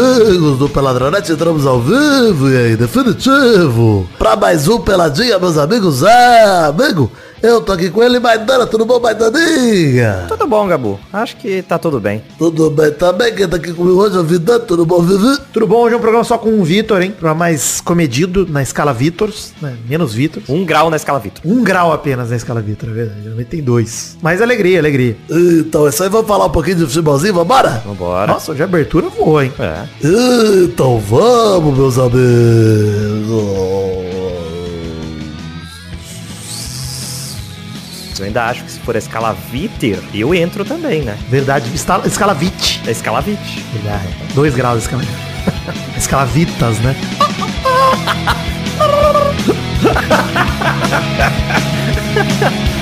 amigos do Peladronete? Entramos ao vivo e aí, definitivo. Pra mais um Peladinha, meus amigos. Ah, amigo, eu tô aqui com ele, Maidana, tudo bom, Maidaninha? Tudo bom, Gabu. Acho que tá tudo bem. Tudo bem também, quem tá aqui comigo hoje é o Vidani, tudo bom, Vivi? Tudo bom? Hoje é um programa só com o Vitor, hein? Programa mais comedido na escala Vitors, né? Menos Vitors. Um grau na escala Vitor. Um grau apenas na escala Vitor, é verdade. Geralmente tem dois. Mas alegria, alegria. Então, isso aí, vamos falar um pouquinho de futebolzinho, vambora? Vambora. Nossa, hoje a abertura voou, hein? É. Então vamos, meus amigos. Eu ainda acho que se for a escala Viter, eu entro também, né? Verdade. Escala, escala Vit. A escala Vit. Verdade. Dois graus de escala Escala Vitas, né?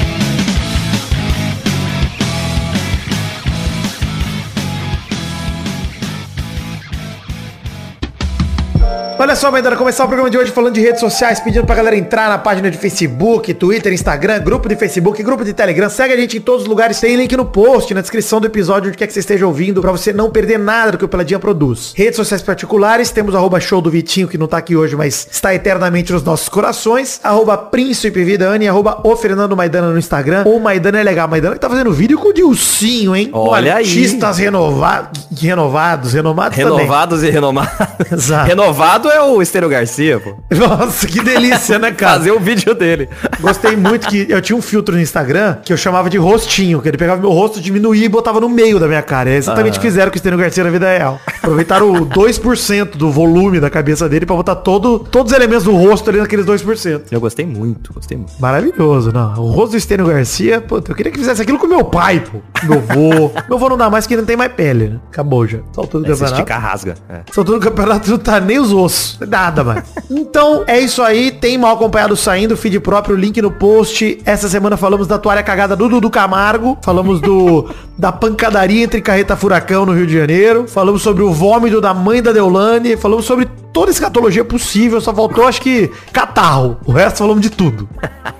Olha só, Maidana, começar o programa de hoje falando de redes sociais, pedindo pra galera entrar na página de Facebook, Twitter, Instagram, grupo de Facebook, grupo de Telegram. Segue a gente em todos os lugares. Tem link no post, na descrição do episódio, onde quer que você esteja ouvindo, pra você não perder nada do que o Peladinha produz. Redes sociais particulares, temos arroba show do Vitinho, que não tá aqui hoje, mas está eternamente nos nossos corações. Arroba Príncipe Vidani, arroba o Fernando Maidana no Instagram. O Maidana é legal. Maidana que tá fazendo vídeo com o Dilcinho, hein? Olha aí. Artistas renovados, renovados, renomados também. Renovados e renomados. Exato. Renovado é o Estênio Garcia, pô. Nossa, que delícia, né, cara? Fazer o vídeo dele. Gostei muito que eu tinha um filtro no Instagram que eu chamava de rostinho, que ele pegava meu rosto, diminuía e botava no meio da minha cara. É exatamente o que fizeram com o Estênio Garcia na vida real. Aproveitaram o 2% do volume da cabeça dele pra botar todo, todos os elementos do rosto ali naqueles 2%. Eu gostei muito, gostei muito. Maravilhoso, não. O rosto do Estênio Garcia, pô, eu queria que fizesse aquilo com meu pai, pô. Meu avô. meu avô não dá mais que não tem mais pele, né? Acabou já. Saltou do É, se campeonato. esticar, rasga. É. Saltou no campeonato não tá nem os ossos. Nada, mano. Então, é isso aí. Tem mal acompanhado saindo, feed próprio, link no post. Essa semana falamos da toalha cagada do Dudu Camargo. Falamos do da pancadaria entre carreta furacão no Rio de Janeiro. Falamos sobre o vômito da mãe da Deolane. Falamos sobre toda escatologia possível. Só faltou, acho que, catarro. O resto falamos de tudo.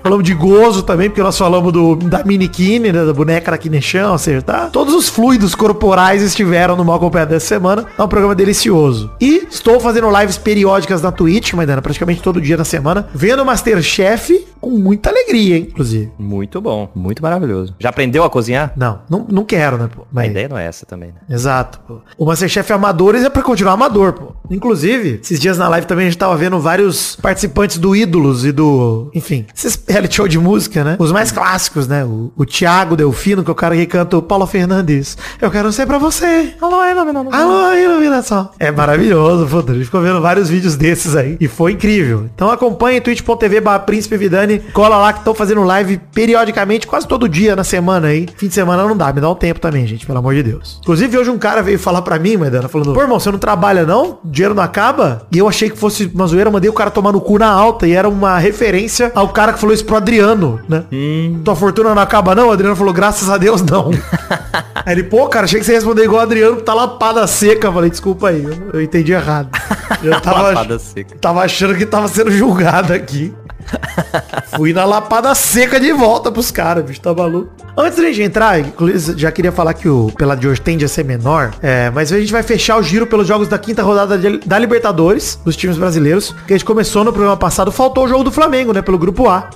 Falamos de gozo também, porque nós falamos do, da minikini, né, da boneca da Kinechão, acertar. Todos os fluidos corporais estiveram no mal acompanhado dessa semana. É um programa delicioso. E estou fazendo lives periódicas na Twitch, Maidana, praticamente todo dia na semana, vendo Masterchef com muita alegria, hein, inclusive. Muito bom, muito maravilhoso. Já aprendeu a cozinhar? Não, não, não quero, né, pô. A Mas, ideia não é essa também, né? Exato, pô. O Masterchef Amadores é pra continuar amador, pô. Inclusive, esses dias na live também a gente tava vendo vários participantes do Ídolos e do... Enfim, esses reality show de música, né? Os mais clássicos, né? O, o Thiago Delfino, que é o cara que canta o Paulo Fernandes. Eu quero ser pra você. Alô, iluminação. Alô, iluminação. É maravilhoso, pô. A gente ficou vendo vários vídeos desses aí. E foi incrível. Então acompanhe twitch.tv barra Príncipe Vidani. Cola lá que estão fazendo live periodicamente, quase todo dia na semana aí. Fim de semana não dá, me dá um tempo também, gente, pelo amor de Deus. Inclusive, hoje um cara veio falar pra mim, Maidana, falando, pô, irmão, você não trabalha não? Dinheiro não acaba? E eu achei que fosse uma zoeira, mandei o cara tomar no cu na alta e era uma referência ao cara que falou isso pro Adriano, né? Tua fortuna não acaba não? O Adriano falou, graças a Deus, não. aí ele, pô, cara, achei que você ia responder igual o Adriano, tá lapada seca. Eu falei, desculpa aí, eu, eu entendi errado. Eu tava, Lapada seca. tava achando que tava sendo julgado aqui. Fui na lapada seca de volta pros caras, bicho, tá maluco. Antes da gente entrar, inclusive, já queria falar que o pela de hoje tende a ser menor, é, mas a gente vai fechar o giro pelos jogos da quinta rodada de- da Libertadores, dos times brasileiros, que a gente começou no programa passado, faltou o jogo do Flamengo, né, pelo grupo A.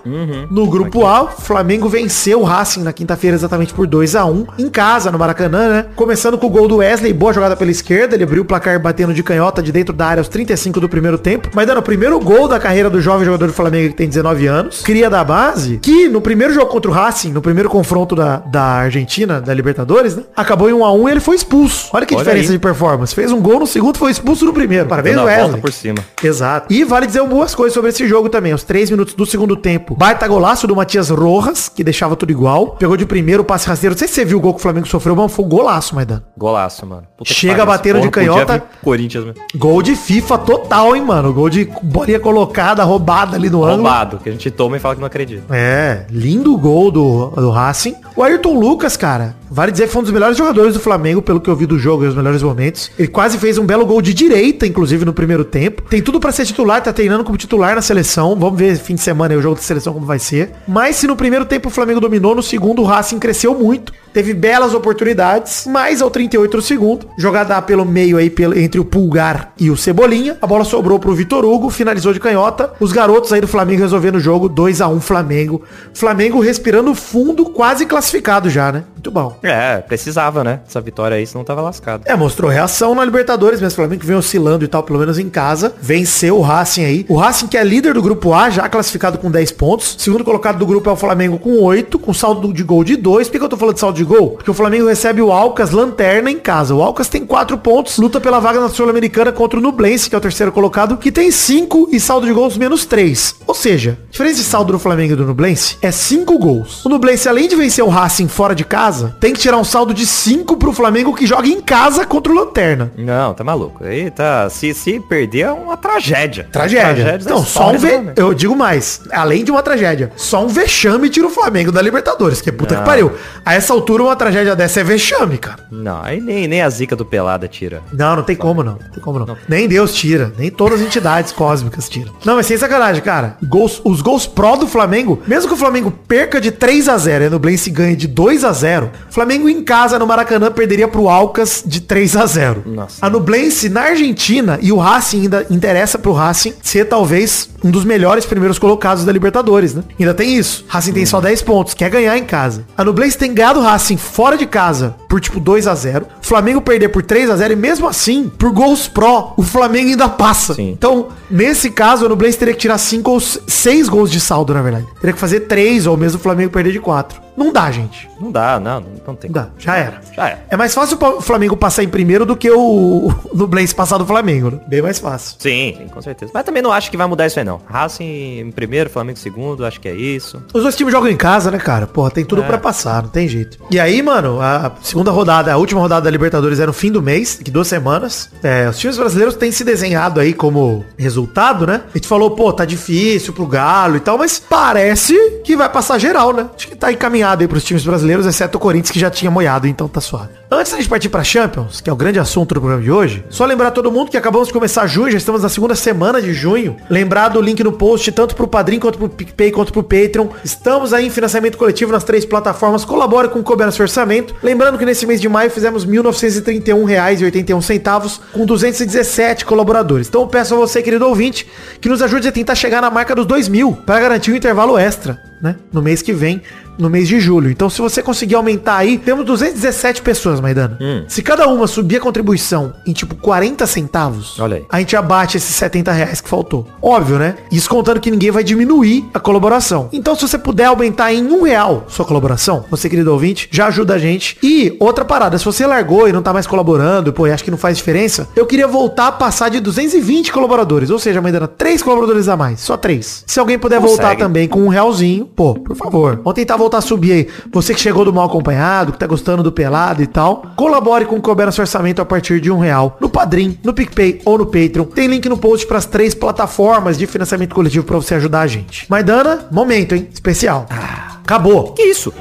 No grupo A, o Flamengo venceu o Racing na quinta-feira exatamente por 2 a 1 em casa, no Maracanã, né? Começando com o gol do Wesley, boa jogada pela esquerda, ele abriu o placar batendo de canhota de dentro da área aos 35 do primeiro tempo, mas dando o primeiro gol da carreira do jovem jogador do Flamengo que tem 19 anos, cria da base, que no primeiro jogo contra o Racing, no primeiro confronto da, da Argentina, da Libertadores, né? Acabou em 1 a 1 e ele foi expulso. Olha que Olha diferença aí. de performance. Fez um gol no segundo, foi expulso no primeiro. Parabéns, Dando Wesley. por cima. Exato. E vale dizer boas coisas sobre esse jogo também. Aos três minutos do segundo tempo, baita golaço do Matias Rojas, que deixava tudo igual. Pegou de primeiro passe rasteiro. Não sei se você viu o gol que o Flamengo sofreu, mas foi golaço, Maidan. Golaço, mano. Puta Chega batendo de canhota. Corinthians, mesmo. Gol de FIFA total, hein, mano. Gol de bolinha colocada, roubada ali no ângulo. Roubado, que a gente toma e fala que não acredita. É, lindo gol do, do Racing. O Ayrton Lucas, cara, Vale dizer que foi um dos melhores jogadores do Flamengo, pelo que eu vi do jogo e os melhores momentos. Ele quase fez um belo gol de direita, inclusive, no primeiro tempo. Tem tudo pra ser titular, tá treinando como titular na seleção. Vamos ver fim de semana aí o jogo da seleção como vai ser. Mas se no primeiro tempo o Flamengo dominou, no segundo o Racing cresceu muito. Teve belas oportunidades, mas ao 38 do segundo, jogada pelo meio aí pelo, entre o Pulgar e o Cebolinha, a bola sobrou pro Vitor Hugo, finalizou de canhota. Os garotos aí do Flamengo resolvendo o jogo 2 a 1 Flamengo. Flamengo respirando fundo, quase classificado já, né? Muito bom. É, precisava, né? Essa vitória aí, senão tava lascado. É, mostrou reação na Libertadores, mas o Flamengo que vem oscilando e tal, pelo menos em casa, venceu o Racing aí. O Racing que é líder do grupo A, já classificado com 10 pontos. Segundo colocado do grupo é o Flamengo com 8, com saldo de gol de 2. Por que eu tô falando de saldo de gol? Porque o Flamengo recebe o Alcas lanterna em casa. O Alcas tem 4 pontos, luta pela vaga na Sul-Americana contra o Nublense, que é o terceiro colocado, que tem 5 e saldo de gols menos 3. Ou seja, a diferença de saldo do Flamengo e do Nublense é 5 gols. O Nublense, além de vencer o Racing fora de casa, tem que tirar um saldo de 5 pro Flamengo que joga em casa contra o Lanterna. Não, tá maluco. Aí tá. Se, se perder é uma tragédia. Tragédia. Não, só um ve... Eu digo mais. Além de uma tragédia. Só um vexame tira o Flamengo da Libertadores. Que puta que Não. pariu. A essa altura, uma tragédia dessa é vexame, cara. Não, aí nem, nem a zica do Pelada tira. Não, não tem como não. Não tem como não. Nem Deus tira. Nem todas as entidades cósmicas tiram. Não, mas sem sacanagem, cara. Gols, os gols pró do Flamengo, mesmo que o Flamengo perca de 3 a 0 e a Nublense ganhe de 2 a 0 Flamengo em casa no Maracanã perderia pro Alcas de 3 a 0 Nossa. A Nublense na Argentina e o Racing ainda interessa pro Racing ser talvez um dos melhores primeiros colocados da Libertadores, né? Ainda tem isso. Racing tem só 10 pontos, quer ganhar em casa. A Nublense tem ganhado o Racing fora de casa por tipo 2 a 0 Flamengo perder por 3 a 0 e mesmo assim, por gols pró, o Flamengo ainda passa. Sim. Então, nesse caso, a Nublense teria que tirar 5 ou 6 gols de saldo, na verdade. Teria que fazer 3 ou mesmo o Flamengo perder de 4. Não dá, gente. Não dá, não, não tem Não dá. Já era. Já é. É mais fácil o Flamengo passar em primeiro do que o Nublense passar do Flamengo, né? Bem mais fácil. Sim, sim, com certeza. Mas também não acho que vai mudar isso aí, não. Racing em primeiro, Flamengo em segundo, acho que é isso. Os dois times jogam em casa, né, cara? Porra, tem tudo É. pra passar, não tem jeito. E aí, mano, a segunda rodada, a última rodada da Libertadores é no fim do mês, daqui duas semanas. É, os times brasileiros têm se desenhado aí como resultado, né? A gente falou, pô, tá difícil pro Galo e tal, mas parece que vai passar geral, né? Acho que tá encaminhado aí pros times brasileiros, exceto o Corinthians que já tinha moiado, então tá suave. Antes da gente partir pra Champions, que é o grande assunto do programa de hoje, só lembrar todo mundo que acabamos de começar junho, já estamos na segunda semana de junho. Lembrar do link no post, tanto pro Padrim, quanto pro PicPay, quanto pro Patreon. Estamos aí em financiamento coletivo nas três plataformas. Colabore com o Couber no seu orçamento. Lembrando que nesse mês de maio fizemos R$ 1.931,81 com 217 colaboradores. Então eu peço a você, querido ouvinte, que nos ajude a tentar chegar na marca dos 2 mil para garantir um intervalo extra, né? No mês que vem, no mês de julho. Então se você conseguir aumentar aí, temos 217 pessoas, Maidana. Se cada uma subir a contribuição em tipo 40 centavos, Olha aí. a gente abate esses 70 reais que faltou. Óbvio, né? Isso contando que ninguém vai diminuir a colaboração. Então, se você puder aumentar em um real sua colaboração, você, querido ouvinte, já ajuda a gente. E outra parada, se você largou e não tá mais colaborando, pô, e acha que não faz diferença, eu queria voltar a passar de 220 colaboradores. Ou seja, Maidana, 3 colaboradores a mais. Só 3. Se alguém puder Consegue. voltar também com um realzinho, pô, por favor. Vamos tentar voltar a subir aí. Você que chegou do mal acompanhado, que tá gostando do pelado e tal, colabore com o Couber no seu orçamento a partir de um real. No Padrim, no PicPay ou no Patreon. Tem link no post para as três plataformas de financiamento coletivo para você ajudar a gente. Maidana, momento, hein? Especial. Acabou. Que isso?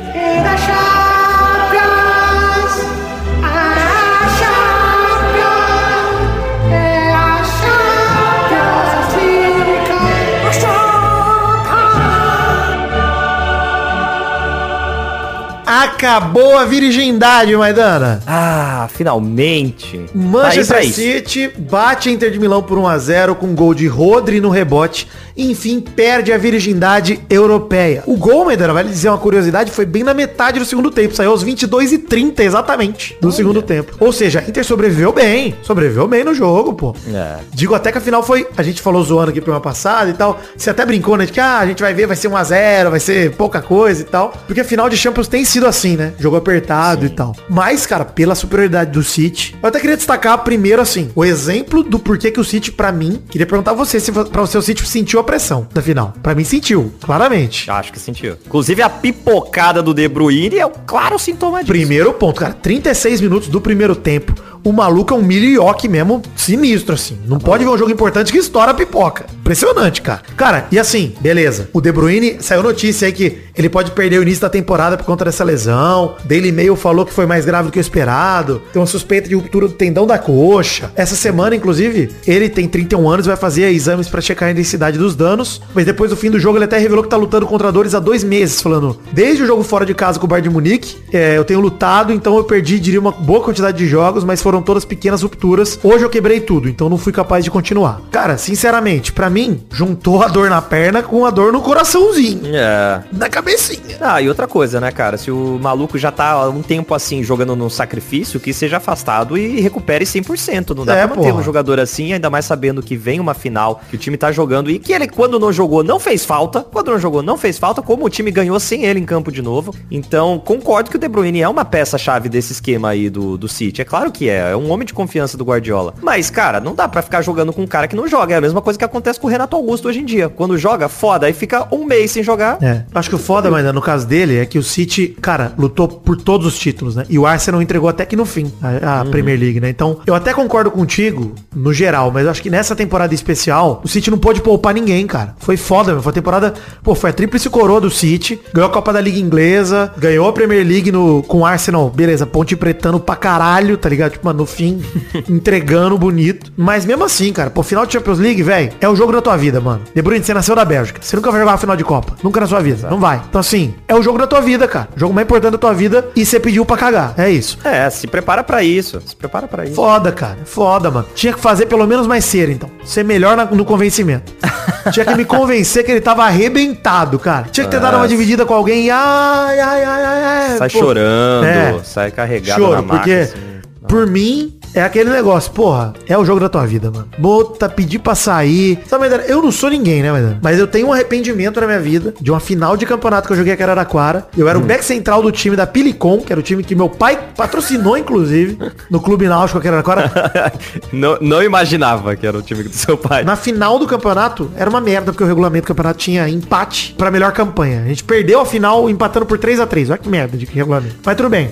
Acabou a virgindade, Maidana. Ah, finalmente. Tá Manchester pra isso. City bate a Inter de Milão por 1x0 com gol de Rodri no rebote. E, enfim, perde a virgindade europeia. O gol, Maidana, vale dizer uma curiosidade, foi bem na metade do segundo tempo. Saiu aos 22 e 30 exatamente do segundo tempo. Ou seja, a Inter sobreviveu bem. Sobreviveu bem no jogo, pô. É. Digo até que a final foi. A gente falou zoando aqui pro ano passado e tal. Você até brincou, né? De que ah, a gente vai ver, vai ser 1x0, vai ser pouca coisa e tal. Porque a final de Champions tem sido assim, né? Jogo apertado e tal. Mas, cara, pela superioridade do City, eu até queria destacar primeiro, assim, o exemplo do porquê que o City, pra mim, queria perguntar a você se pra você o City sentiu a pressão da final. Pra mim, sentiu, claramente. Acho que sentiu. Inclusive a pipocada do De Bruyne é o claro sintoma disso. Primeiro ponto, cara, 36 minutos do primeiro tempo. O maluco é um milioque mesmo, sinistro, assim. Não pode ver um jogo importante que estoura a pipoca. Impressionante, cara. Cara, e assim, beleza. O De Bruyne, saiu notícia aí que ele pode perder o início da temporada por conta dessa lesão. Daily Mail falou que foi mais grave do que o esperado. Tem uma suspeita de ruptura do tendão da coxa. Essa semana, inclusive, ele tem 31 anos, vai fazer exames pra checar a intensidade dos danos. Mas depois do fim do jogo, ele até revelou que tá lutando contra dores há dois meses, falando, desde o jogo fora de casa com o Bayern de Munique, é, eu tenho lutado, então eu perdi, diria, uma boa quantidade de jogos, mas foram todas pequenas rupturas. Hoje eu quebrei tudo, então não fui capaz de continuar. Cara, sinceramente, pra mim, juntou a dor na perna com a dor no coraçãozinho. É. Na cabecinha. Ah, e outra coisa, né, cara? Se o maluco já tá há um tempo assim jogando no sacrifício, que seja afastado e recupere 100%. Não dá É, pra manter porra. um jogador assim, ainda mais sabendo que vem uma final, que o time tá jogando e que ele, quando não jogou, não fez falta. Quando não jogou, não fez falta, como o time ganhou sem ele em campo de novo. Então, concordo que o De Bruyne é uma peça-chave desse esquema aí do, do City. É claro que é. É um homem de confiança do Guardiola. Mas, cara, não dá pra ficar jogando com um cara que não joga. É a mesma coisa que acontece com o Renato Augusto hoje em dia. Quando joga, foda. Aí fica um mês sem jogar. É. Acho que o foda, mas no caso dele, é que o City, cara, lutou por todos os títulos, né? E o Arsenal entregou até que no fim a, a Premier League, né? Então, eu até concordo contigo no geral, mas eu acho que nessa temporada especial, o City não pôde poupar ninguém, cara. Foi foda, meu. Foi a temporada, pô, foi a tríplice coroa do City, ganhou a Copa da Liga Inglesa, ganhou a Premier League no, com o Arsenal, beleza, ponte pretando pra caralho, tá ligado? Tipo, mano, no fim, entregando bonito. Mas mesmo assim, cara, pô, final de Champions League, velho, é o jogo da tua vida, mano. De Bruyne, você nasceu da Bélgica. Você nunca vai jogar uma final de Copa. Nunca na sua vida. Não vai. Então, assim, é o jogo da tua vida, cara. O jogo mais importante da tua vida e você pediu pra cagar. É isso. É, se prepara pra isso. Se prepara pra isso. Foda, cara. Foda, mano. Tinha que fazer pelo menos mais cedo, então. Ser melhor na- no convencimento. Tinha que me convencer que ele tava arrebentado, cara. Tinha que ter dado uma dividida com alguém e ai, ai, ai, ai, ai. Sai Pô, chorando, é. sai carregado na Choro, máquina. porque assim. Por mim é aquele negócio, porra, é o jogo da tua vida, mano. Bota, pedir pra sair. Sabe, Maidana, eu não sou ninguém, né, Maidana? Mas eu tenho um arrependimento na minha vida de uma final de campeonato que eu joguei aqui em Araraquara. Eu Hum. era o back central do time da Pilicom, que era o time que meu pai patrocinou, inclusive, no Clube Náutico aqui em Araraquara. não, não imaginava que era o time do seu pai. Na final do campeonato, era uma merda, porque o regulamento do campeonato tinha empate pra melhor campanha. A gente perdeu a final empatando por 3 a 3 Olha que merda de regulamento. Mas tudo bem.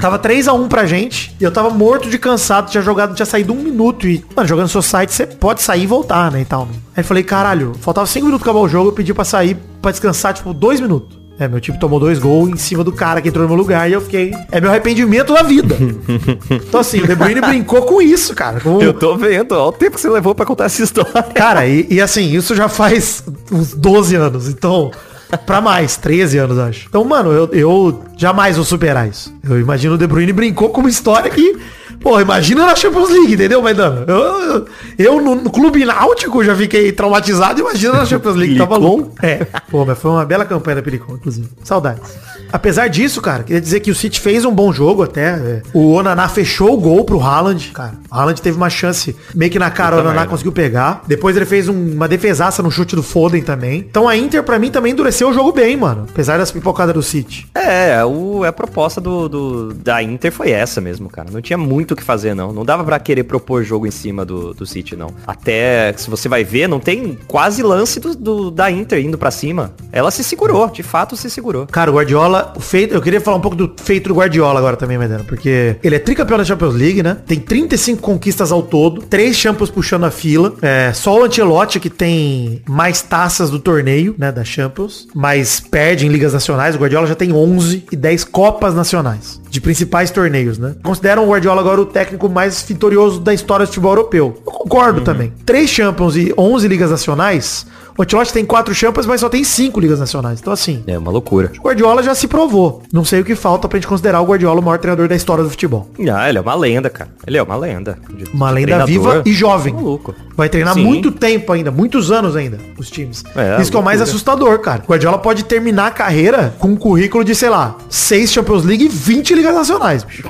Tava 3 a 1 pra gente. E eu tava morto de cansado, tinha jogado, tinha saído um minuto. E, mano, jogando seu site, você pode sair e voltar, né? E tal. Aí falei, caralho, faltava 5 minutos pra acabar o jogo, eu pedi pra sair pra descansar, tipo, 2 minutos. É, meu time tomou dois gols em cima do cara que entrou no meu lugar e eu fiquei. É meu arrependimento da vida. então assim, o De Bruyne brincou com isso, cara. Com, Eu tô vendo, olha o tempo que você levou pra contar essa história. Cara, e, e assim, isso já faz uns 12 anos, então. Pra mais, 13 anos, acho. Então, mano, eu, eu jamais vou superar isso. Eu imagino o De Bruyne brincou com uma história que. Pô, imagina na Champions League, entendeu, Maidano? Eu, eu, no, no clube náutico já fiquei traumatizado, imagina na Champions League, Pilicom? maluco? É. Pô, mas foi uma bela campanha da Pilicom, inclusive. Saudades. Apesar disso, cara, queria dizer que o City fez um bom jogo até. é. O Onaná fechou o gol pro Haaland, cara. O Haaland teve uma chance meio que na cara, o Puta Onaná merda. conseguiu pegar. Depois ele fez um- uma defesaça no chute do Foden também. Então a Inter, pra mim, também endureceu o jogo bem, mano. Apesar das pipocadas do City. É, o, a proposta do, do- da Inter foi essa mesmo, cara. Não tinha muito o que fazer, não. Não dava pra querer propor jogo em cima do, do City, não. Até, se você vai ver, não tem quase lance do, do- da Inter indo pra cima. Ela se segurou, de fato se segurou. Cara, o Guardiola, o feito, eu queria falar um pouco do feito do Guardiola agora também, Medano, porque ele é tricampeão da Champions League, né? Tem 35 conquistas ao todo, três Champions puxando a fila. É, só o Ancelotti que tem mais taças do torneio, né, da Champions, mas perde em ligas nacionais. O Guardiola já tem 11 e 10 copas nacionais de principais torneios, né? Consideram o Guardiola agora o técnico mais vitorioso da história do futebol europeu. Eu concordo também. Três Champions e 11 ligas nacionais. O Ancelotti tem quatro Champions, mas só tem cinco ligas nacionais. Então assim, É uma loucura. o Guardiola já se provou. Não sei o que falta pra gente considerar o Guardiola o maior treinador da história do futebol. Ah, ele é uma lenda, cara. Ele é uma lenda. De- Uma de lenda treinador. viva e jovem. Maluco. Vai treinar Sim. muito tempo ainda, muitos anos ainda, os times. É, Isso que é o mais assustador, cara. O Guardiola pode terminar a carreira com um currículo de, sei lá, seis Champions League e 20 ligas nacionais, bicho.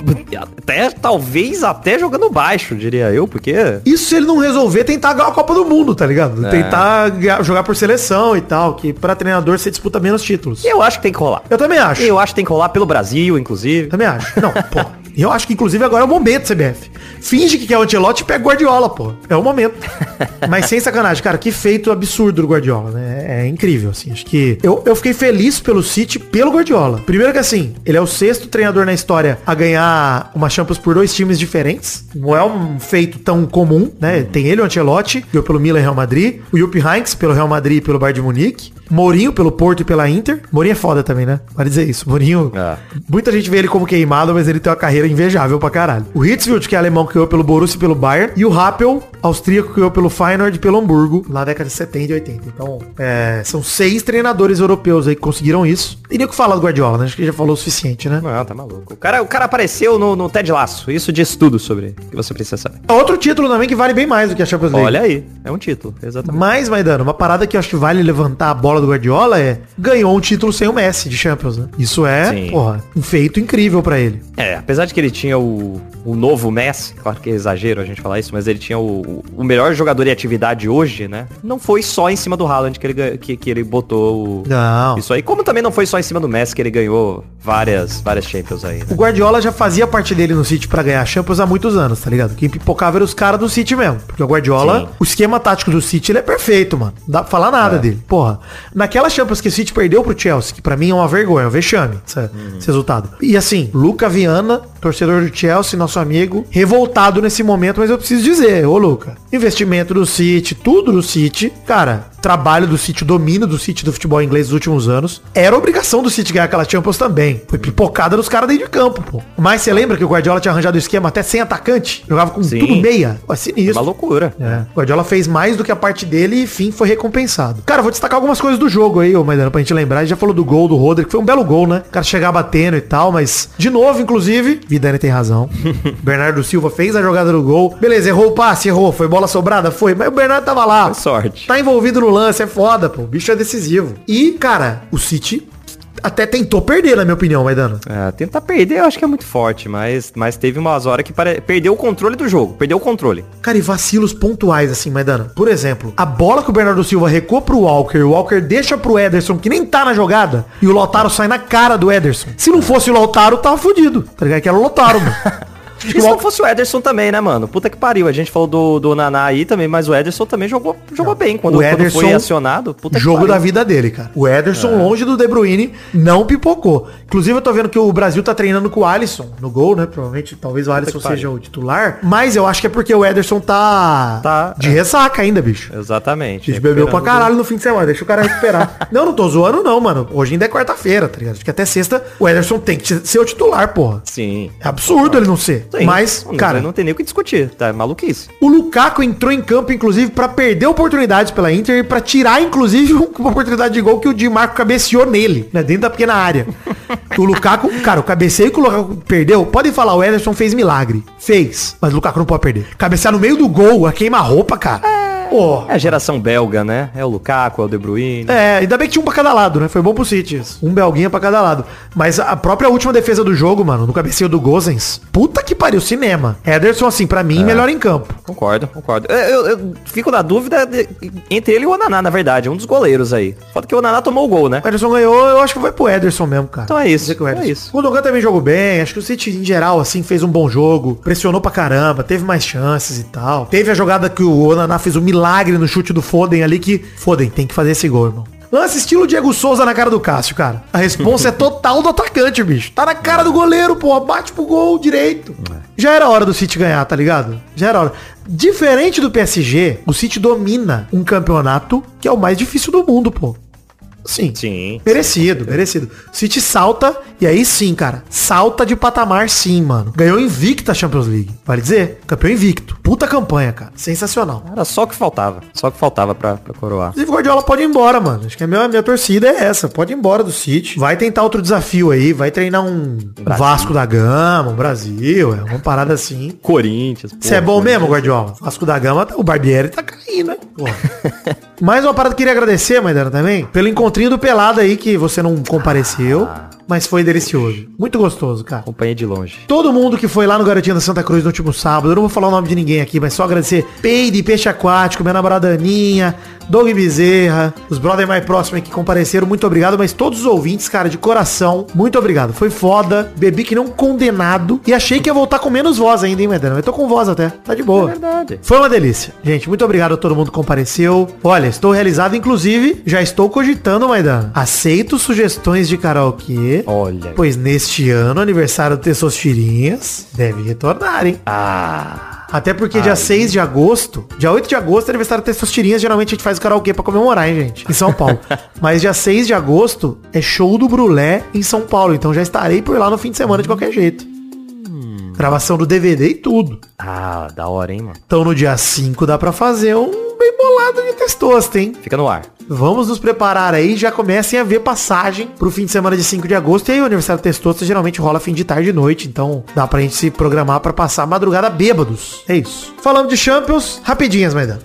Até, talvez até jogando baixo, diria eu, porque... Isso se ele não resolver tentar ganhar a Copa do Mundo, tá ligado? É. Tentar ganhar- jogar por seleção e tal, que pra treinador você disputa menos títulos. Eu acho que tem que rolar. Eu também acho. Eu acho que tem que rolar pelo Brasil, inclusive. Também acho. Não, pô. Eu acho que inclusive agora é o momento, CBF. Finge que quer o Ancelotti e pega o Guardiola, pô. É o momento. Mas sem sacanagem, cara, que feito absurdo do Guardiola, né? É, é incrível, assim. Acho que eu, eu fiquei feliz pelo City, pelo Guardiola. Primeiro que assim, ele é o sexto treinador na história a ganhar uma Champions por dois times diferentes. Não é um feito tão comum, né? Tem ele, o Ancelotti, ganhou pelo Milan e Real Madrid. O Jupp Heynckes pelo Real Madrid e pelo Bayern de Munique. Mourinho pelo Porto e pela Inter. Mourinho é foda também, né? Vale dizer isso. Mourinho, É. muita gente vê ele como queimado, mas ele tem uma carreira invejável pra caralho. O Hitzfeld, que é alemão, que ganhou pelo Borussia e pelo Bayern. E o Rappel, austríaco, que ganhou pelo Feyenoord e pelo Hamburgo, na década de 70 e 80. Então, é, são seis treinadores europeus aí que conseguiram isso. O que falar do Guardiola, né? Acho que já falou o suficiente, né? Não, tá maluco. O cara, o cara apareceu no, no Ted Laço. Isso diz tudo sobre o que você precisa saber. Outro título também que vale bem mais do que a Champions League. Olha aí, é um título, exatamente. Mas, Maidano, uma parada que eu acho que vale levantar a bola do Guardiola é ganhou um título sem o Messi de Champions, né? Isso é, Sim. porra, um feito incrível pra ele. É, apesar de que ele tinha o, o novo Messi, claro que é exagero a gente falar isso, mas ele tinha o, o melhor jogador em atividade hoje, né? Não foi só em cima do Haaland que ele, que, que ele botou o, Não. isso aí. Como também não foi só em cima do Messi que ele ganhou várias, várias Champions aí, né? O Guardiola já fazia parte dele no City pra ganhar Champions há muitos anos, tá ligado? Quem pipocava era os caras do City mesmo. Porque o Guardiola, Sim. o esquema tático do City, ele é perfeito, mano. Não dá pra falar nada dele. Porra, naquela Champions que o City perdeu pro Chelsea, que pra mim é uma vergonha, é um vexame, esse resultado. E assim, Luca Viana, torcedor do Chelsea, nosso amigo, revoltado nesse momento, mas eu preciso dizer, ô Luca, investimento do City, tudo do City, cara, trabalho do City, o domínio do City do futebol inglês nos últimos anos, era obrigação do City ganhar aquela Champions também. Foi pipocada dos caras dentro de campo, pô. Mas você lembra que o Guardiola tinha arranjado o esquema até sem atacante? Jogava com Sim. tudo meia? Pô, é Uma sinistro. loucura. É. O Guardiola fez mais do que a parte dele e, enfim, foi recompensado. Cara, vou destacar algumas coisas do jogo aí, ô Maidana, pra gente lembrar. A gente já falou do gol do Rodri, que foi um belo gol, né? O cara chegar batendo e tal, mas, de novo, inclusive, Vidani tem razão. Bernardo Silva fez a jogada do gol. Beleza, errou o passe, errou. Foi bola sobrada? Foi. Mas o Bernardo tava lá. Foi sorte. Tá envolvido no lance, é foda, pô. O bicho é decisivo. E, cara, o City até tentou perder, na minha opinião, Maidana. É, tentar perder eu acho que é muito forte, mas, mas teve umas horas que pare... perdeu o controle do jogo. Perdeu o controle. Cara, e vacilos pontuais, assim, Maidana. Por exemplo, a bola que o Bernardo Silva recua pro Walker, o Walker deixa pro Ederson, que nem tá na jogada, e o Lautaro sai na cara do Ederson. Se não fosse o Lautaro, tava fudido. Tá ligado? Que era o Lautaro, mano. Acho que E se não fosse o Ederson também, né, mano? Puta que pariu. A gente falou do, do Naná aí também, mas o Ederson também jogou, jogou bem. Quando, o quando Ederson, foi acionado, puta que Jogo pariu. da vida dele, cara. O Ederson, É. longe do De Bruyne, não pipocou. Inclusive, eu tô vendo que o Brasil tá treinando com o Alisson no gol, né? Provavelmente, talvez o Alisson que pariu. seja o titular. Mas eu acho que é porque o Ederson tá, Tá, de é. ressaca ainda, bicho. Exatamente. A gente bebeu pra caralho no fim de semana, deixa o cara recuperar. não, não tô zoando não, mano. Hoje ainda é quarta-feira, tá ligado? Acho que até sexta o Ederson tem que ser o titular, porra. Sim. É absurdo ele não ser. Sim. Mas, Não, cara, Não tem nem o que discutir. Tá é maluquice. o Lukaku entrou em campo, inclusive, pra perder oportunidades pela Inter e pra tirar, inclusive, uma oportunidade de gol que o Di Marco cabeceou nele, né? Dentro da pequena área. o Lukaku, cara, o cabeceio que o Lukaku perdeu, podem falar, o Ederson fez milagre. Fez. Mas o Lukaku não pode perder. Cabecear no meio do gol, a queima-roupa, cara. É a geração belga, né? É o Lukaku, é o De Bruyne. É, ainda bem que tinha um pra cada lado, né? Foi bom pro City isso. Um belguinha pra cada lado. Mas a própria última defesa do jogo, mano, no cabeceio do Gozens, puta que pariu, cinema. Ederson, assim, pra mim, melhor em campo. Concordo, concordo. Eu, eu- eu fico na dúvida de- entre ele e o Onaná, na verdade. Um dos goleiros aí. Foda que o Onaná tomou o gol, né? O Ederson ganhou, eu acho que vai pro Ederson mesmo, cara. Então é isso, que o é isso. O Dogan também jogou bem, acho que o City, em geral, assim, fez um bom jogo. Pressionou pra caramba, teve mais chances e tal. Teve a jogada que o Onaná fez um milagre no chute do Foden ali, que... Foden, tem que fazer esse gol, irmão. Lance estilo Diego Souza na cara do Cássio, cara. A responsa é total do atacante, bicho. Tá na cara do goleiro, pô. Bate pro gol direito. Já era hora do City ganhar, tá ligado? Já era hora. Diferente do PSG, o City domina um campeonato que é o mais difícil do mundo, pô. Sim. Sim. Merecido, merecido. City salta, e aí sim, cara. Salta de patamar sim, mano. Ganhou invicta a Champions League. Vale dizer, campeão invicto. Puta campanha, cara. Sensacional. Era só o que faltava. Só o que faltava pra, pra coroar. O Guardiola pode ir embora, mano. Acho que a minha, minha torcida é essa. Pode ir embora do City. Vai tentar outro desafio aí. Vai treinar um Vasco da Gama, um Brasil. É uma parada assim. Corinthians. Você é bom mesmo, Guardiola? Vasco da Gama, o Barbieri tá caindo, né? Porra. Mais uma parada que queria agradecer, Maidana, também, pelo encontrinho do Pelado aí, que você não compareceu. Mas foi delicioso. Muito gostoso, cara. Acompanhei de longe. Todo mundo que foi lá no Garotinho da Santa Cruz no último sábado, eu não vou falar o nome de ninguém aqui, mas só agradecer Peide, Peixe Aquático, minha namorada Aninha, Doug Bezerra, os brother mais próximos que compareceram, muito obrigado, mas todos os ouvintes, cara, de coração, muito obrigado. Foi foda, bebi que não condenado e achei que ia voltar com menos voz ainda, hein, Medana? Eu tô com voz até, tá de boa. É verdade. Foi uma delícia. Gente, muito obrigado a todo mundo que compareceu. Olha, estou realizado, inclusive, já estou cogitando, Maidana. Aceito sugestões de karaokê. Olha. Pois neste ano, aniversário do Tessosfirinhas deve retornar, hein? Ah. Até porque dia 6 de agosto, dia 8 de agosto, é aniversário do Testosterinhas, geralmente a gente faz o karaokê pra comemorar, hein, gente? Em São Paulo. Mas dia 6 de agosto é show do Brulé em São Paulo, então já estarei por lá no fim de semana de qualquer jeito. Gravação do DVD e tudo. Ah, da hora, hein, mano. Então no dia 5 dá pra fazer um bem bolado de testosta, hein? Fica no ar. Vamos nos preparar aí, já comecem a ver passagem pro fim de semana de 5 de agosto. E aí o aniversário Testosta geralmente rola fim de tarde e noite, então dá pra gente se programar pra passar a madrugada bêbados. É isso. Falando de Champions, rapidinhas, Maidan.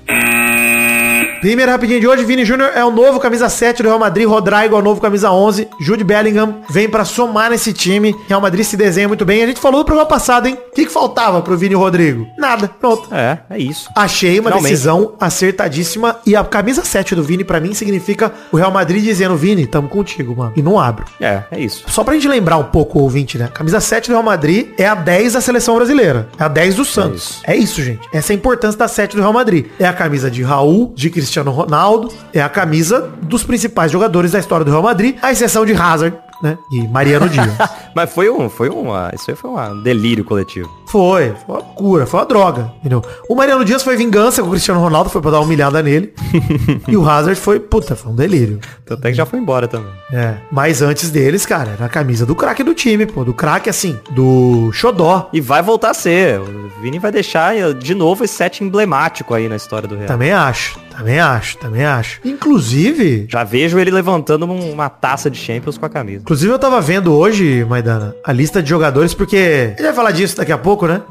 Primeiro rapidinho de hoje, Vini Júnior é o novo camisa 7 do Real Madrid, Rodrigo é o novo camisa 11, Jude Bellingham vem pra somar nesse time. Real Madrid se desenha muito bem. A gente falou no programa passado, hein? O que, que faltava pro Vini Rodrigo? Nada. Pronto. É, é isso. Achei uma Finalmente. decisão acertadíssima e a camisa 7 do Vini pra mim significa o Real Madrid dizendo, Vini, tamo contigo, mano. E não abro. É, é isso. Só pra gente lembrar um pouco o ouvinte, né? Camisa 7 do Real Madrid é a 10 da seleção brasileira. É a 10 do Santos. É isso, gente. Essa é a importância da 7 do Real Madrid. É a camisa de Raul, de Cristiano Ronaldo, é a camisa dos principais jogadores da história do Real Madrid, à exceção de Hazard, né? E Mariano Dias. Mas foi um, foi uma, isso aí foi um delírio coletivo. Foi, foi uma cura, foi uma droga, entendeu? O Mariano Dias foi vingança com o Cristiano Ronaldo, foi pra dar uma humilhada nele. e o Hazard foi, puta, foi um delírio. Tanto é que já foi embora também. É, mas antes deles, cara, era a camisa do craque do time, pô, do craque assim, do Xodó. E vai voltar a ser. O Vini vai deixar eh, de novo esse set emblemático aí na história do Real. Também acho, também acho, também acho. Inclusive, Já vejo ele levantando um- uma taça de Champions com a camisa. inclusive eu tava vendo hoje, Maidana, a lista de jogadores, porque gente vai falar disso daqui a pouco, né?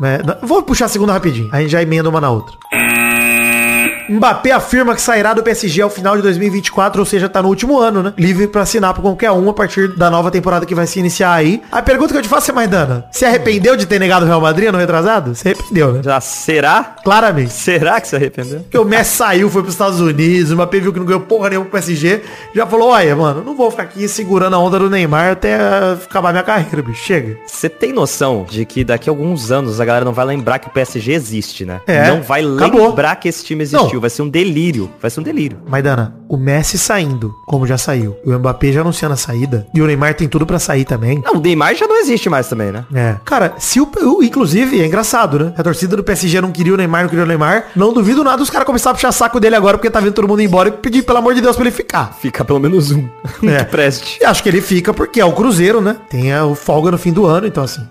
Vou puxar a segunda rapidinho, a gente já emenda uma na outra. Mbappé afirma que sairá do PSG ao final de 2024, ou seja, tá no último ano, né? Livre pra assinar pra qualquer um a partir da nova temporada que vai se iniciar aí. A pergunta que eu te faço é, Maidana, se arrependeu de ter negado o Real Madrid no retrasado? Se arrependeu, né? Já será? Claramente. Será que se arrependeu? Porque o Messi saiu, foi pros Estados Unidos, o Mbappé viu que não ganhou porra nenhuma com o PSG, já falou, olha, mano, não vou ficar aqui segurando a onda do Neymar até acabar minha carreira, bicho. Chega. Você tem noção de que daqui a alguns anos a galera não vai lembrar que o PSG existe, né? É, não vai acabou. lembrar que esse time existiu. Não. Vai ser um delírio. Vai ser um delírio. Maidana, o Messi saindo, como já saiu, e o Mbappé já anunciando a saída, e o Neymar tem tudo pra sair também. Não, o Neymar já não existe mais também, né? É. Cara, se o, Inclusive, é engraçado, né? A torcida do PSG não queria o Neymar, não queria o Neymar. Não duvido nada os caras começarem a puxar saco dele agora, porque tá vendo todo mundo embora e pedir, pelo amor de Deus, pra ele ficar. Fica pelo menos um. É. que preste. E acho que ele fica porque é o Cruzeiro, né? Tem a- o folga no fim do ano, então assim.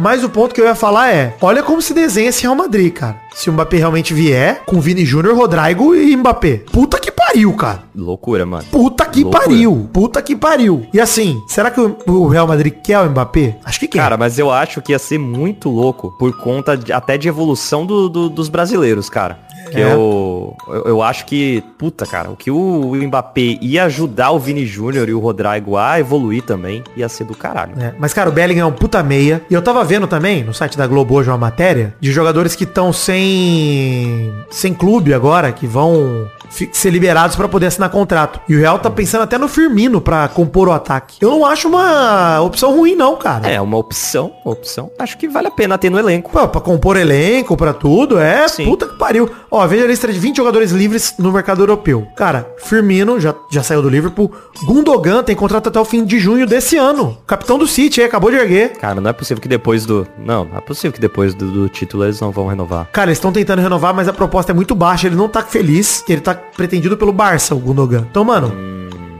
Mas o ponto que eu ia falar é, olha como se desenha esse Real Madrid, cara. Se o Mbappé realmente vier, com Vini Júnior, Rodrigo e Mbappé. Puta que pariu, cara. Loucura, mano. Puta que Loucura. pariu. Puta que pariu. E assim, será que o, Real Madrid quer o Mbappé? Acho que quer. Cara, mas eu acho que ia ser muito louco por conta de- até de evolução do- do- dos brasileiros, cara. Que É. eu, eu, eu acho que, puta, cara, o que o, o Mbappé ia ajudar o Vini Júnior e o Rodrigo a evoluir também, ia ser do caralho. É, mas, cara, o Bellingham é um puta meia. E eu tava vendo também, no site da Globo hoje, uma matéria de jogadores que estão sem sem clube agora, que vão ser liberados pra poder assinar contrato. E o Real tá pensando até no Firmino pra compor o ataque. Eu não acho uma opção ruim, não, cara. É, uma opção, uma opção. Acho que vale a pena ter no elenco. Pô, pra compor elenco, pra tudo, é Sim. puta que pariu. Ó, veja a lista de 20 jogadores livres no mercado europeu. Cara, Firmino já, já saiu do Liverpool. Gundogan tem contrato até o fim de junho desse ano. Capitão do City, aí, acabou de erguer. Cara, não é possível que depois do. Não, não é possível que depois do, do título eles não vão renovar. Cara, eles estão tentando renovar, mas a proposta é muito baixa. Ele não tá feliz. Ele tá pretendido pelo Barça, o Gundogan. Então, mano,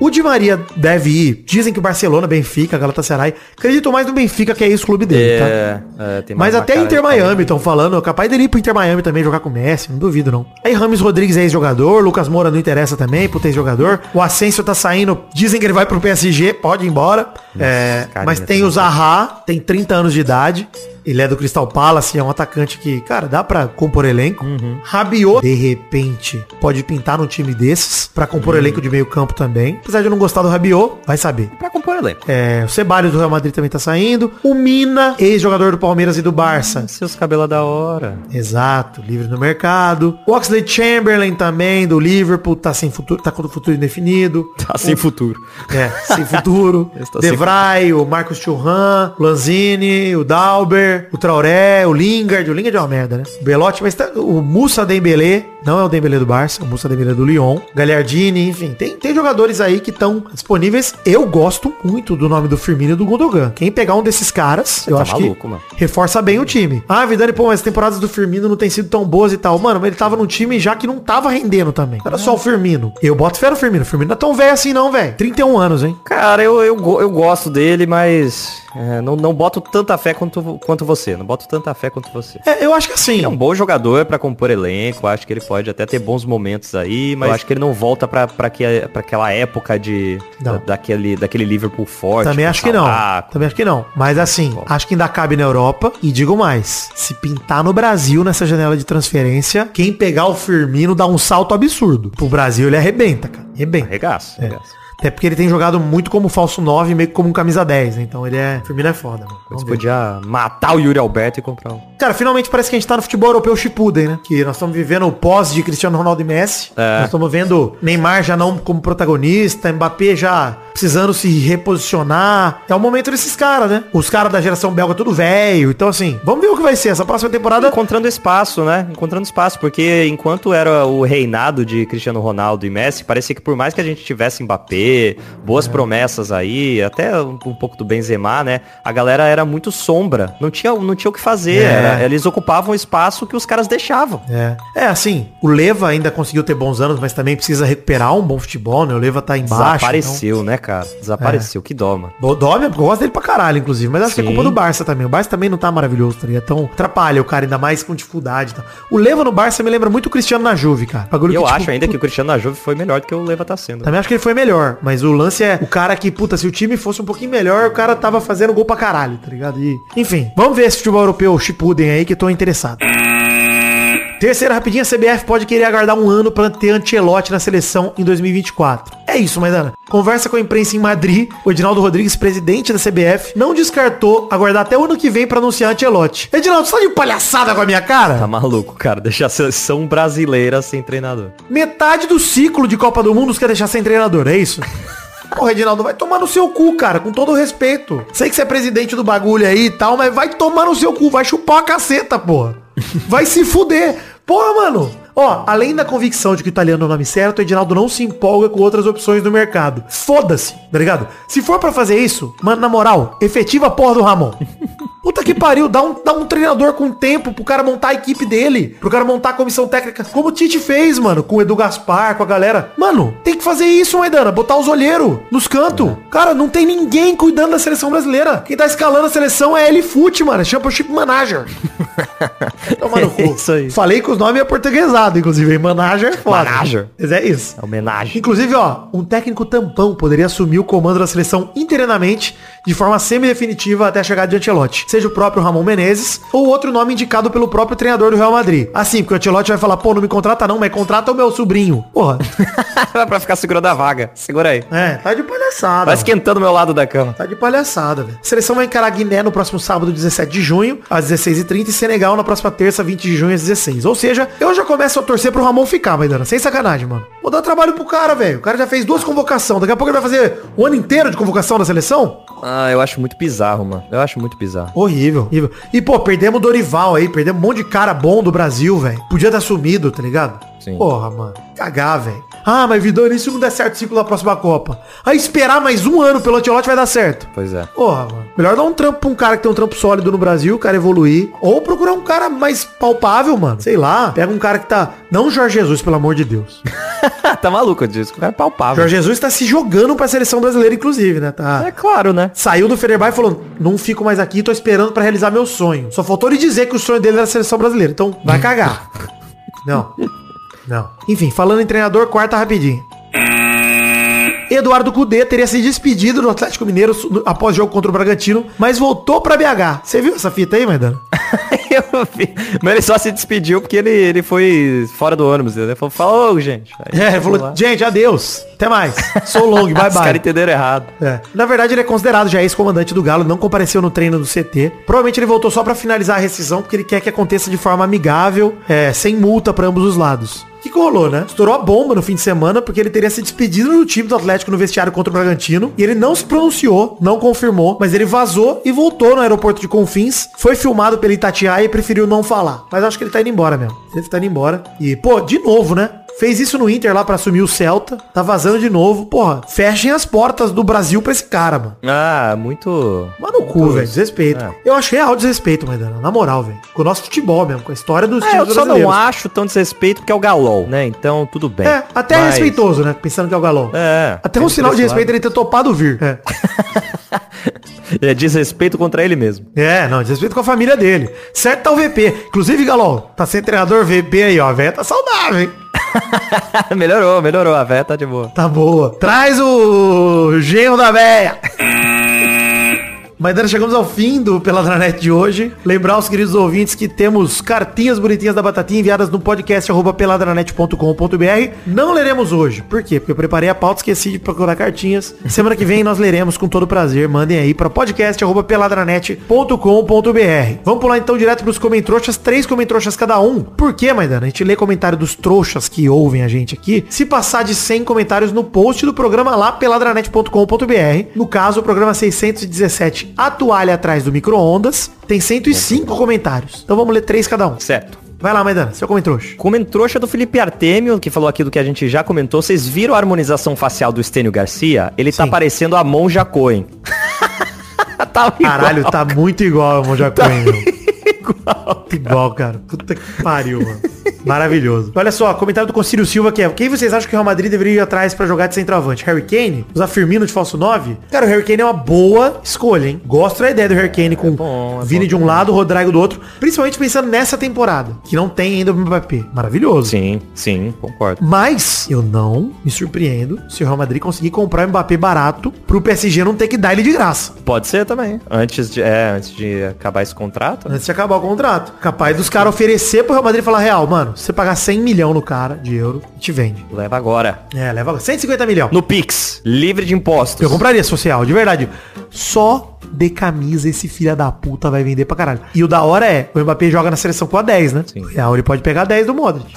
o Di Maria deve ir. Dizem que o Barcelona, Benfica, Galatasaray. Acredito mais no Benfica, que é esse clube dele, tá? É, é, tem Mas até Inter Miami estão falando, capaz dele ir pro Inter Miami também jogar com o Messi, não duvido não. Aí Rames Rodrigues é ex-jogador, Lucas Moura não interessa também, puta ex-jogador. O Asensio tá saindo, dizem que ele vai pro PSG, pode ir embora. É, carinha mas tem o Zaha, tem 30 anos de idade. Ele é do Crystal Palace, é um atacante que, cara, dá pra compor elenco. Uhum. Rabiot, de repente, pode pintar num time desses pra compor Uhum. elenco de meio campo também. Apesar de eu não gostar do Rabiot, vai saber. Pra compor elenco. É, o Ceballos do Real Madrid também tá saindo. O Mina, ex-jogador do Palmeiras e do Barça. Seus cabelos da hora. Exato, livre no mercado. O Oxley Chamberlain também, do Liverpool, tá sem futuro, tá com o futuro indefinido. Tá sem futuro. É, sem futuro. Esse tá Devray, o Marcos Churran, o Lanzini, o Dauber, o Traoré, o Lingard. O Lingard é uma merda, né? O Belotti, mas tá, o Musa Dembélé, não é o Dembélé do Barça, o Musa Dembélé do Lyon. Gagliardini, enfim, tem, tem jogadores aí que estão disponíveis. Eu gosto muito do nome do Firmino e do Gundogan. Quem pegar um desses caras, eu tá acho maluco, que mano. reforça bem o time. Ah, Vidani, pô, mas as temporadas do Firmino não tem sido tão boas e tal. Mano, mas ele tava num time já que não tava rendendo também. Era só o Firmino. Eu boto fé no Firmino. O Firmino não é tão velho assim não, velho. 31 anos, hein? Cara, eu, eu, eu gosto dele, mas é, não, não boto tanta fé quanto, quanto você. Não boto tanta fé quanto você. É, eu acho que assim. Ele é um bom jogador pra compor elenco, acho que ele pode até ter bons momentos aí, mas eu acho que ele não volta pra, pra, que, pra aquela época de da- daquele, daquele Liverpool forte. Também acho que não. Também acho que não. Mas assim, Bom. acho que ainda cabe na Europa. E digo mais, se pintar no Brasil nessa janela de transferência, quem pegar o Firmino dá um salto absurdo. Pro Brasil ele arrebenta, cara. Arrebenta. Arregaço, É. arregaço. Até porque ele tem jogado muito como falso 9, meio que como um camisa 10, né? Então ele é. Firmino é foda, mano. Você podia matar o Yuri Alberto e comprar um. Cara, finalmente parece que a gente tá no futebol europeu Shippuden, né? Que nós estamos vivendo o pós de Cristiano Ronaldo e Messi. É. Nós estamos vendo Neymar já não como protagonista, Mbappé já precisando se reposicionar. É o momento desses caras, né? Os caras da geração belga tudo velho. Então assim, vamos ver o que vai ser essa próxima temporada. Encontrando espaço, né? Encontrando espaço, porque enquanto era o reinado de Cristiano Ronaldo e Messi, parecia que por mais que a gente tivesse Mbappé, boas É. promessas aí, até um, um pouco do Benzema, né? A galera era muito sombra, não tinha, não tinha o que fazer, É. era- eles ocupavam o espaço que os caras deixavam. É. é, assim, o Leva ainda conseguiu ter bons anos, mas também precisa recuperar um bom futebol, né? O Leva tá embaixo. Desapareceu, né, cara? Desapareceu, que dó, mano. Porque eu gosto dele pra caralho, inclusive. Mas acho que é Sim. culpa do Barça também. O Barça também não tá maravilhoso, tá ligado? Então atrapalha o cara, ainda mais com dificuldade tal. O Leva no Barça me lembra muito o Cristiano na Juve, cara. Bagulho eu que, acho tipo, ainda que o Cristiano na Juve foi melhor do que o Leva tá sendo. Também acho que ele foi melhor, mas o lance é o cara que, puta, se o time fosse um pouquinho melhor, o cara tava fazendo gol pra caralho, tá ligado? E, enfim, vamos ver esse futebol europeu Chipuden aí que eu tô interessado. Terceira rapidinha, a CBF pode querer aguardar um ano pra ter Ancelotti na seleção em 2024. É isso, Maidana. Conversa com a imprensa em Madrid, o Edinaldo Rodrigues, presidente da CBF, não descartou aguardar até o ano que vem pra anunciar Ancelotti. Edinaldo, você tá de palhaçada com a minha cara? Tá maluco, cara. Deixar a seleção brasileira sem treinador. Metade do ciclo de Copa do Mundo quer deixar sem treinador, é isso? Ô, Reginaldo, vai tomar no seu cu, cara, com todo o respeito. Sei que você é presidente do bagulho aí e tal, mas vai tomar no seu cu, vai chupar a caceta, porra. Vai se fuder. Porra, mano. Ó, além da convicção de que o italiano é o nome certo, o Edinaldo não se empolga com outras opções do mercado. Foda-se, tá ligado? Se for pra fazer isso, mano, na moral, efetiva porra do Ramon. Puta que pariu, dá um, dá um treinador com tempo pro cara montar a equipe dele, pro cara montar a comissão técnica, como o Tite fez, mano, com o Edu Gaspar, com a galera. Mano, tem que fazer isso, Maidana, botar os olheiros nos cantos. Cara, não tem ninguém cuidando da seleção brasileira. Quem tá escalando a seleção é ele Fute, mano, é Championship Manager. Toma no cu. Isso aí. Falei que os nomes é portuguesado, inclusive, hein? Manager é foda. Manager. Mas é isso. É homenagem. Inclusive, ó, um técnico tampão poderia assumir o comando da seleção interinamente, de forma semi-definitiva até a chegada de Ancelotti. Seja o próprio Ramon Menezes ou outro nome indicado pelo próprio treinador do Real Madrid. Assim, porque o Ancelotti vai falar, pô, não me contrata não, mas contrata o meu sobrinho. Porra. pra ficar segurando a vaga. Segura aí. É, tá de palhaçada. Vai esquentando o meu lado da cama. Tá de palhaçada, velho. Seleção vai encarar Guiné no próximo sábado, 17 de junho, às 16h30, e Senegal na próxima terça, 20 de junho, às 16 Ou seja, eu já começo a torcer pro Ramon ficar, Maidana. Sem sacanagem, mano. Vou dar trabalho pro cara, velho. O cara já fez duas convocações. Daqui a pouco ele vai fazer o ano inteiro de convocação da seleção? Ah, eu acho muito bizarro, mano. Eu acho muito bizarro. Horrível, horrível. E, pô, perdemos o Dorival aí, perdemos um monte de cara bom do Brasil, velho. Podia ter sumido, tá ligado? Sim. Porra, mano. Cagar, velho. Ah, mas Vidani, isso não der certo o ciclo da próxima Copa. Aí esperar mais um ano pelo Antelote vai dar certo. Pois é. Porra, mano. Melhor dar um trampo pra um cara que tem um trampo sólido no Brasil, o cara evoluir. Ou procurar um cara mais palpável, mano. Sei lá. Pega um cara que tá. Não Jorge Jesus, pelo amor de Deus. tá maluco disso. O cara é palpável. Jorge Jesus tá se jogando pra seleção brasileira, inclusive, né? Tá. É claro, né? Saiu do Fenerbahçe e falou, não fico mais aqui, tô esperando pra realizar meu sonho. Só faltou ele dizer que o sonho dele era a seleção brasileira. Então, vai cagar. não. Não. Enfim, falando em treinador, quarta rapidinho. Eduardo Cudê teria se despedido do Atlético Mineiro após jogo contra o Bragantino, mas voltou pra BH. Você viu essa fita aí, Maidana? Eu vi. Mas ele só se despediu porque ele, ele foi fora do ônibus. Ele falou, falou, gente. Aí É, falou, lá. gente, adeus. Até mais. Sou long, bye Os caras bye. entenderam errado. É. Na verdade, ele é considerado já ex-comandante do Galo, não compareceu no treino do CT. Provavelmente ele voltou só pra finalizar a rescisão, porque ele quer que aconteça de forma amigável, é, sem multa pra ambos os lados. O que, que rolou, né? Estourou a bomba no fim de semana, porque ele teria se despedido do time do Atlético no vestiário contra o Bragantino. E ele não se pronunciou, não confirmou, mas ele vazou e voltou no aeroporto de Confins. Foi filmado pelo Itatiaia e preferiu não falar. Mas acho que ele tá indo embora mesmo. Ele tá indo embora. E, pô, de novo, né? Fez isso no Inter lá pra assumir o Celta. Tá vazando de novo. Porra, fechem as portas do Brasil pra esse cara, mano. Ah, muito... Mano, no cu, velho. Desrespeito. É. Eu acho real desrespeito, Maidana. Na moral, velho. Com o nosso futebol mesmo, com a história dos É, times eu só não brasileiros. acho tão desrespeito porque é o Galol, né? Então, tudo bem. É, até é Mas- respeitoso, né? Pensando que é o Galão. É. Até um sinal de respeito ele ter topado vir. É. É desrespeito contra ele mesmo. É, não, desrespeito com a família dele. Certo tá o VP. Inclusive, Galão, tá sem treinador VP aí, ó. A velha tá saudável, hein? melhorou, melhorou. A véia tá de boa. Tá boa. Traz o genro da véia. Mas Dana, chegamos ao fim do Peladranet de hoje. Lembrar aos queridos ouvintes que temos cartinhas bonitinhas da Batatinha enviadas no podcast arroba peladranet.com.br. Não leremos hoje. Por quê? Porque eu preparei a pauta, esqueci de procurar cartinhas. Semana que vem nós leremos com todo prazer. Mandem aí para podcast arroba peladranet.com.br. Vamos pular então direto pros comentroxas. Três comentroxas cada um. Por quê, Maidana? A gente lê comentário dos trouxas que ouvem a gente aqui. Se passar de 100 comentários no post do programa lá, peladranet.com.br. No caso, o programa 617, a toalha atrás do micro-ondas, tem 105 comentários. Então vamos ler três cada um. Certo. Vai lá, Maidana, seu comentrouxa. Comentrouxa do Felipe Artemio, que falou aqui do que a gente já comentou. Vocês viram a harmonização facial do Estênio Garcia? Ele tá Sim. parecendo a Monja Coen. tá igual. Caralho, tá muito igual ao Monja Coen, meu. Igual. Igual, cara. Puta que pariu, mano. Maravilhoso. Olha só, comentário do Concílio Silva que é Quem vocês acham que o Real Madrid deveria ir atrás pra jogar de centroavante? Harry Kane? Usar Firmino de falso 9? Cara, o Harry Kane é uma boa escolha, hein? Gosto da ideia do Harry Kane com bom, é Vini bom de um lado, Rodrigo do outro. Principalmente pensando nessa temporada, que não tem ainda o Mbappé. Maravilhoso. Sim, sim, concordo. Mas eu não me surpreendo se o Real Madrid conseguir comprar o Mbappé barato pro PSG não ter que dar ele de graça. Pode ser também. Antes de, é, antes de acabar esse contrato. Antes de acabar o contrato. Capaz dos caras oferecer pro Real Madrid e falar, Real, mano, se você pagar 100 milhão no cara de euro, te vende. Leva agora. É, leva 150 milhões. No Pix, livre de impostos. Eu compraria social, de verdade. Só de camisa esse filho da puta vai vender pra caralho. E o da hora é, o Mbappé joga na seleção com a 10, né? Sim. O Real ele pode pegar a 10 do Modric.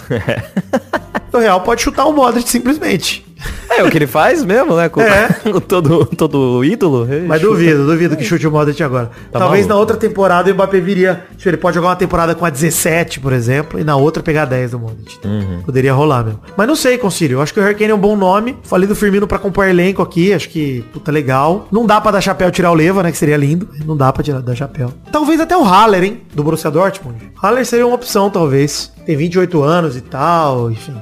o Real pode chutar o Modric simplesmente. É o que ele faz mesmo, né? Com, É. com todo, todo ídolo. Ele Mas chuta. duvido, duvido que chute o Modric agora. Tá Talvez maluco. na outra temporada o Mbappé viria. Tipo, ele pode jogar uma temporada com a 17, por exemplo, e na outra pegar 10 do Modric. Uhum. Poderia rolar mesmo. Mas não sei, Concílio. Eu acho que o Harry Kane é um bom nome. Falei do Firmino pra compor elenco aqui. Acho que, puta, legal. Não dá pra dar chapéu tirar o Leva, né? Que seria lindo. Não dá pra tirar, dar chapéu. Talvez até o Haller, hein? Do Borussia Dortmund. Haller seria uma opção, talvez. Tem 28 anos e tal, enfim.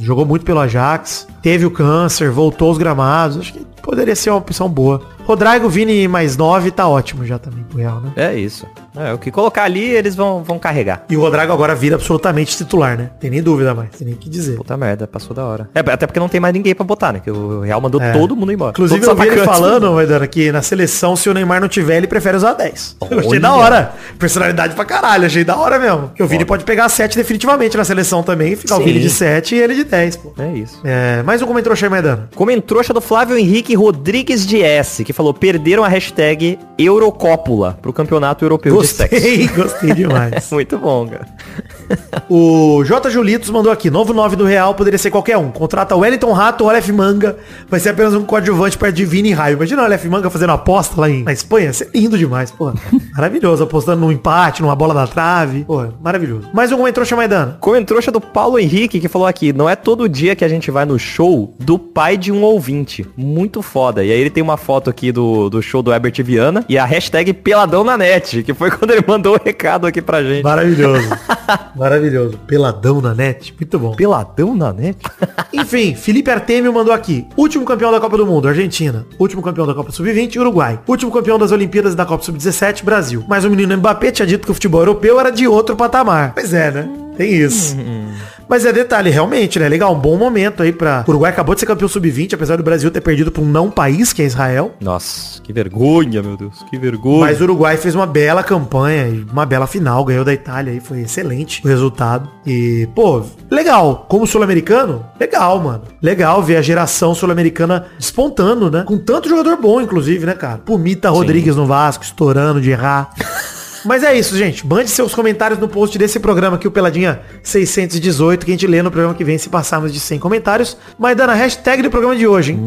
Jogou muito pelo Ajax. Teve o câncer, voltou aos gramados. Acho que poderia ser uma opção boa. Rodrigo, Vini mais 9 tá ótimo já também pro Real, né? É isso. É, o que colocar ali, eles vão, vão carregar. E o Rodrigo agora vira absolutamente titular, né? Tem nem dúvida mais. Tem nem o que dizer. Puta merda, passou da hora. É, até porque não tem mais ninguém pra botar, né? Que o Real mandou É. todo mundo embora. Inclusive Todos eu vi ele falando, Maidana, que na seleção, se o Neymar não tiver, ele prefere usar 10. Eu achei Olha. da hora. Personalidade pra caralho, achei da hora mesmo. Porque o Vini pode pegar 7 definitivamente na seleção também, ficar o Sim. Vini de 7 e ele de 10, pô. É isso. É, mais um comentário aí, Maidana. Comentrouxa do Flávio Henrique Rodrigues de S, que falou, perderam a hashtag Eurocópula pro Campeonato Europeu de Sexo. Gostei, gostei demais. Muito bom, cara. O J. Julitos mandou aqui, novo 9 do Real, poderia ser qualquer um. Contrata o Wellington Rato ou o Aleph Manga. Vai ser apenas um coadjuvante perto de Vini e Raio. Imagina o Aleph Manga fazendo aposta lá em, na Espanha. Ia ser lindo demais, pô. Maravilhoso, apostando num empate, numa bola da trave. Pô, maravilhoso. Mais um comentário Maidana. Comentrouxa do Paulo Henrique, que falou aqui, não é todo dia que a gente vai no show do pai de um ouvinte. Muito foda. E aí ele tem uma foto aqui do, do show do Herbert Viana e a hashtag Peladão na net, que foi quando ele mandou o recado aqui pra gente. Maravilhoso. Maravilhoso. Peladão na net. Muito bom. Peladão na net? Enfim, Felipe Artemio mandou aqui. Último campeão da Copa do Mundo, Argentina. Último campeão da Copa Sub-20, Uruguai. Último campeão das Olimpíadas da Copa Sub-17, Brasil. Mas o menino Mbappé tinha dito que o futebol europeu era de outro patamar. Pois é, né? Tem isso. Mas é detalhe, realmente, né? Legal, um bom momento aí pra... O Uruguai acabou de ser campeão sub-20, apesar do Brasil ter perdido pra um não país, que é Israel. Nossa, que vergonha, meu Deus. Que vergonha. Mas o Uruguai fez uma bela campanha, e uma bela final, ganhou da Itália aí, foi excelente o resultado. E, pô, legal. Como sul-americano, legal, mano. Legal ver a geração sul-americana despontando, né? Com tanto jogador bom, inclusive, né, cara? Pumita Rodrigues no Vasco, estourando de errar. Mas é isso, gente. Mande seus comentários no post desse programa aqui, o Peladinha 618, que a gente lê no programa que vem se passarmos de 100 comentários. Mas dando a hashtag do programa de hoje, hein?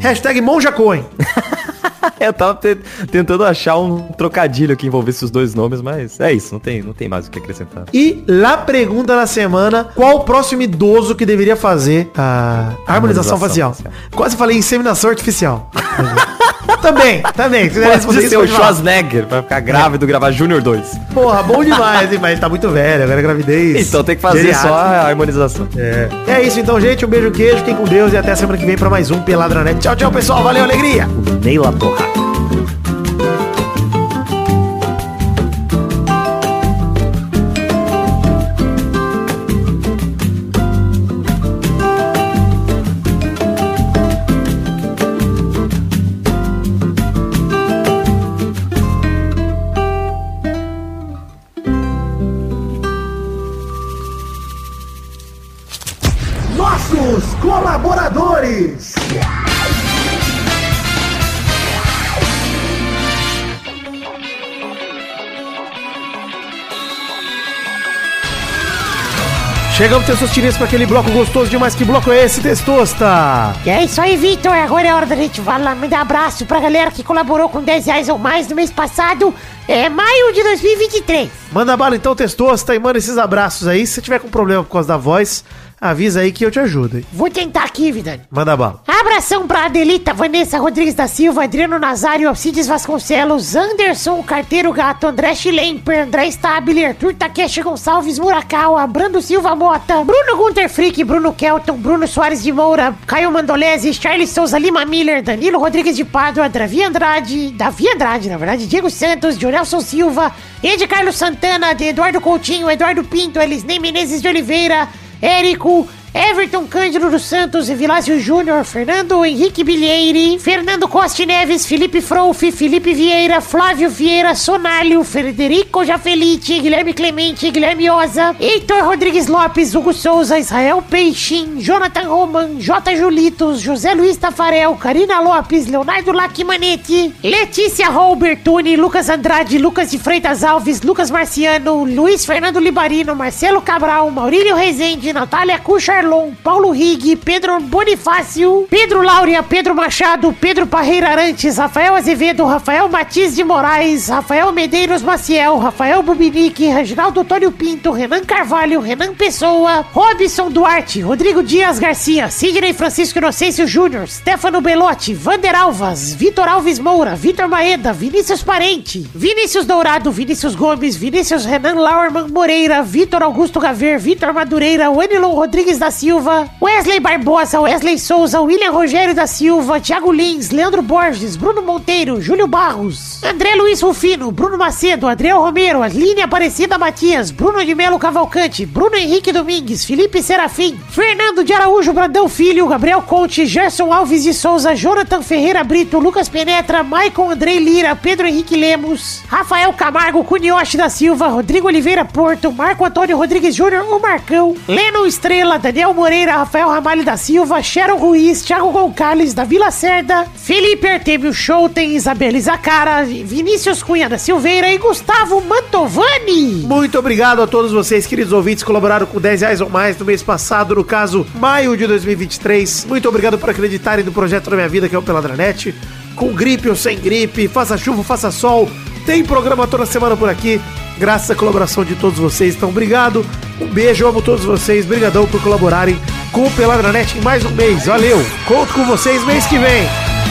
Hashtag Monjacoin. Eu tava te- tentando achar um trocadilho que envolvesse os dois nomes, mas é isso, não tem, não tem mais o que acrescentar. E lá pergunta da semana, qual o próximo idoso que deveria fazer a harmonização Harmonização facial? facial. Quase falei inseminação artificial. também, também. Se quiser responder ser o. Schwarzenegger pra ficar grávido, gravar Júnior 2. Porra, bom demais, hein? Mas tá muito velho, agora é gravidez. Então tem que fazer geriátrica. só a harmonização. É. é isso então, gente. Um beijo, queijo, fiquem com Deus e até semana que vem pra mais um Peladranet. Tchau, tchau, pessoal. Valeu, alegria. Neila Torraca. Chegamos, Testosterinhas, para aquele bloco gostoso demais. Que bloco é esse, Testosta? E é isso aí, Vitor. Agora é hora da gente falar, mandar abraço pra galera que colaborou com 10 reais ou mais no mês passado. É maio de 2023. Manda bala então, Testosta, e manda esses abraços aí. Se você tiver com problema por causa da voz, avisa aí que eu te ajudo. hein? Vou tentar aqui, Vidani. Manda bala. Abração pra Adelita, Vanessa Rodrigues da Silva, Adriano Nazário, Alcides Vasconcelos, Anderson, Carteiro Gato, André Schlemper, André Stabile, Arthur Takeshi Gonçalves Murakawa, Brando Silva Mota, Bruno Gunter Frick, Bruno Kelton, Bruno Soares de Moura, Caio Mandolese, Charles Souza Lima Miller, Danilo Rodrigues de Pádua, Davi Andrade, Davi Andrade, na verdade, Diego Santos, Jonelson Silva, Ed Carlos Santana, de Eduardo Coutinho, Eduardo Pinto, Elisnei Menezes de Oliveira, Érico, Everton Cândido dos Santos, Vilásio Júnior, Fernando Henrique Bilheire, Fernando Costa Neves, Felipe Frouf, Felipe Vieira, Flávio Vieira, Sonálio, Frederico Jafelite, Guilherme Clemente, Guilherme Oza, Heitor Rodrigues Lopes, Hugo Souza, Israel Peixin, Jonathan Roman, J. Julitos, José Luiz Tafarel, Karina Lopes, Leonardo Lacimanetti, Letícia Robertuni, Lucas Andrade, Lucas de Freitas Alves, Lucas Marciano, Luiz Fernando Libarino, Marcelo Cabral, Maurílio Rezende, Natália Cucharlon, Paulo Rig, Pedro Bonifácio, Pedro Laura, Pedro Machado, Pedro Parreira Arantes, Rafael Azevedo, Rafael Matiz de Moraes, Rafael Medeiros Maciel, Rafael Bubinique, Reginaldo Antônio Pinto, Renan Carvalho, Renan Pessoa, Robson Duarte, Rodrigo Dias Garcia, Sidney Francisco Inocêncio Júnior, Stefano Belotti, Vander Alvas, Vitor Alves Moura, Vitor Maeda, Vinícius Parente, Vinícius Dourado, Vinícius Gomes, Vinícius Renan Lauerman Moreira, Vitor Augusto Gaver, Vitor Madureira, Wanilon Rodrigues da Silva, Wesley Barbosa, Wesley Souza, William Rogério da Silva, Thiago Lins, Leandro Borges, Bruno Monteiro, Júlio Barros, André Luiz Rufino, Bruno Macedo, Adriel Romero, Aline Aparecida Matias, Bruno de Melo Cavalcante, Bruno Henrique Domingues, Felipe Serafim, Fernando de Araújo Brandão Filho, Gabriel Conte, Gerson Alves de Souza, Jonathan Ferreira Brito, Lucas Penetra, Maicon Andrei Lira, Pedro Henrique Lemos, Rafael Camargo, Cunioche da Silva, Rodrigo Oliveira Porto, Marco Antônio Rodrigues Júnior, o Marcão, Leno Estrela, Daniel Moreira, Rafael Ramalho da Silva, Sharon Ruiz, Thiago Gonçalves da Vila Cerda, Felipe Artemio Schouten, Isabela Zacara, Vinícius Cunha da Silveira e Gustavo Mantovani. Muito obrigado a todos vocês, queridos ouvintes, colaboraram com 10 reais ou mais no mês passado, no caso, maio de 2023. Muito obrigado por acreditarem no projeto da minha vida, que é o Peladranet. Com gripe ou sem gripe, faça chuva, faça sol, tem programa toda semana por aqui, graças à colaboração de todos vocês. Então, obrigado, um beijo, amo todos vocês, brigadão por colaborarem com o Peladranet em mais um mês. Valeu, conto com vocês mês que vem.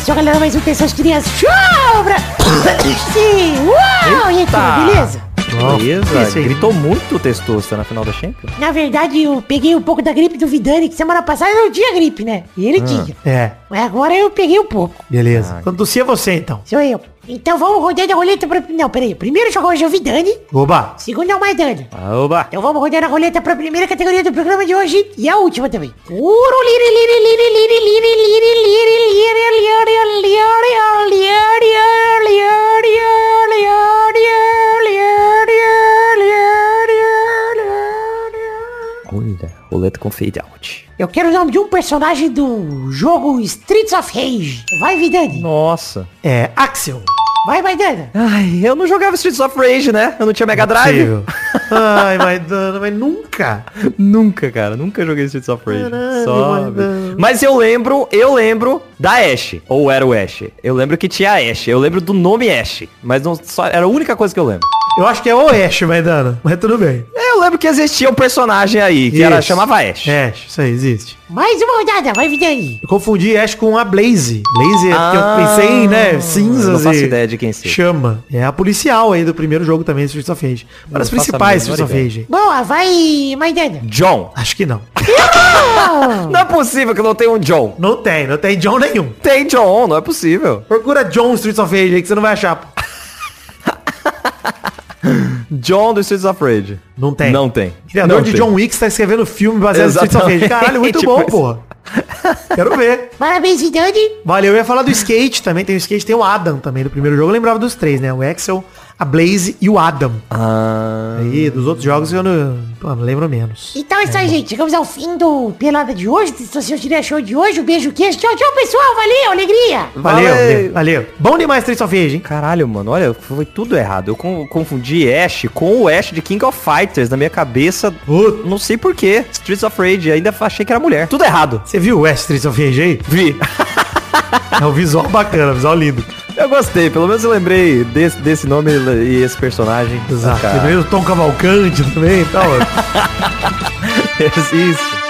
Começou, galera, mais um Testosterinha Show! Pra... Sim! Uau! E aí, beleza? Beleza, isso aí. gritou muito o Testosta na final da Champions. Na verdade, eu peguei um pouco da gripe do Vidani, que semana passada eu não tinha gripe, né? E ele tinha. É, Mas agora eu peguei um pouco. beleza. Ah, Quando tossia você, então. Sou eu. Então vamos rodando a roleta pra... Não, peraí. Primeiro jogou hoje é o Vidani, Oba. segundo é o Maidani. Oba! Então vamos rodando a roleta pra primeira categoria do programa de hoje e a última também. Olha, roleta com fade out. Eu quero o nome de um personagem do jogo Streets of Rage. Vai, Vidani. Nossa. É, Axel. Vai, Maidana. Ai, eu não jogava Streets of Rage, né? Eu não tinha Mega Drive. Ai, Maidana, mas nunca. Nunca, cara. Nunca joguei Streets of Rage. Caralho, Só... Mas eu lembro, eu lembro da Ashe. Ou era o Ashe. Eu lembro que tinha a Ashe. Eu lembro do nome Ashe. Mas não só era a única coisa que eu lembro. Eu acho que é Oeste, Maidana. Mas tudo bem. Eu lembro que existia um personagem aí, que era, Isso. chamava Ashe. Ash, isso aí, existe. Mais uma rodada. Vai, Vidani. Eu confundi Ash com a Blaze. Blaze é Ah, eu pensei em, né, eu cinzas não faço e ideia de quem seja. chama. É a policial aí do primeiro jogo também, Streets of Rage. Uma das principais Streets of. Rage. Boa, vai, Maidana. John. Acho que não. Não é possível que não tenha um John. Não tem, não tem John nenhum. Tem John, não é possível. Procura John Streets of Rage aí que você não vai achar. John do Streets of Rage. Não tem. Não tem. Criador Não de tem. John Wick está escrevendo filme baseado em Streets of Rage. Exatamente. Caralho, muito Tipo bom, isso. porra. Quero ver. Parabéns, Vidani. Valeu, eu ia falar do skate também. Tem o skate, tem o Adam também do primeiro jogo. Eu lembrava dos três, né? O Axel, a Blaze e o Adam. Ah, Aí, dos outros jogos eu não, pô, não lembro menos. Então é isso aí, gente. Chegamos ao fim do Pelada de hoje, do Testosterinha Show de hoje. Um beijo, queijo. Tchau, tchau, pessoal. Valeu, alegria. Valeu, Valeu. valeu, valeu. Bom demais Streets of Rage, hein? Caralho, mano, olha, foi tudo errado. Eu con- confundi Ash com o Ash de King of Fighters na minha cabeça. Puta. Não sei porquê. Streets of Rage, ainda achei que era mulher. Tudo errado. Você viu o West Streets of Rage aí? Vi. É um visual bacana, visual lindo. Eu gostei, pelo menos eu lembrei desse, desse nome e esse personagem. Exato. Lembrei do Tom Cavalcante também e tal. Isso.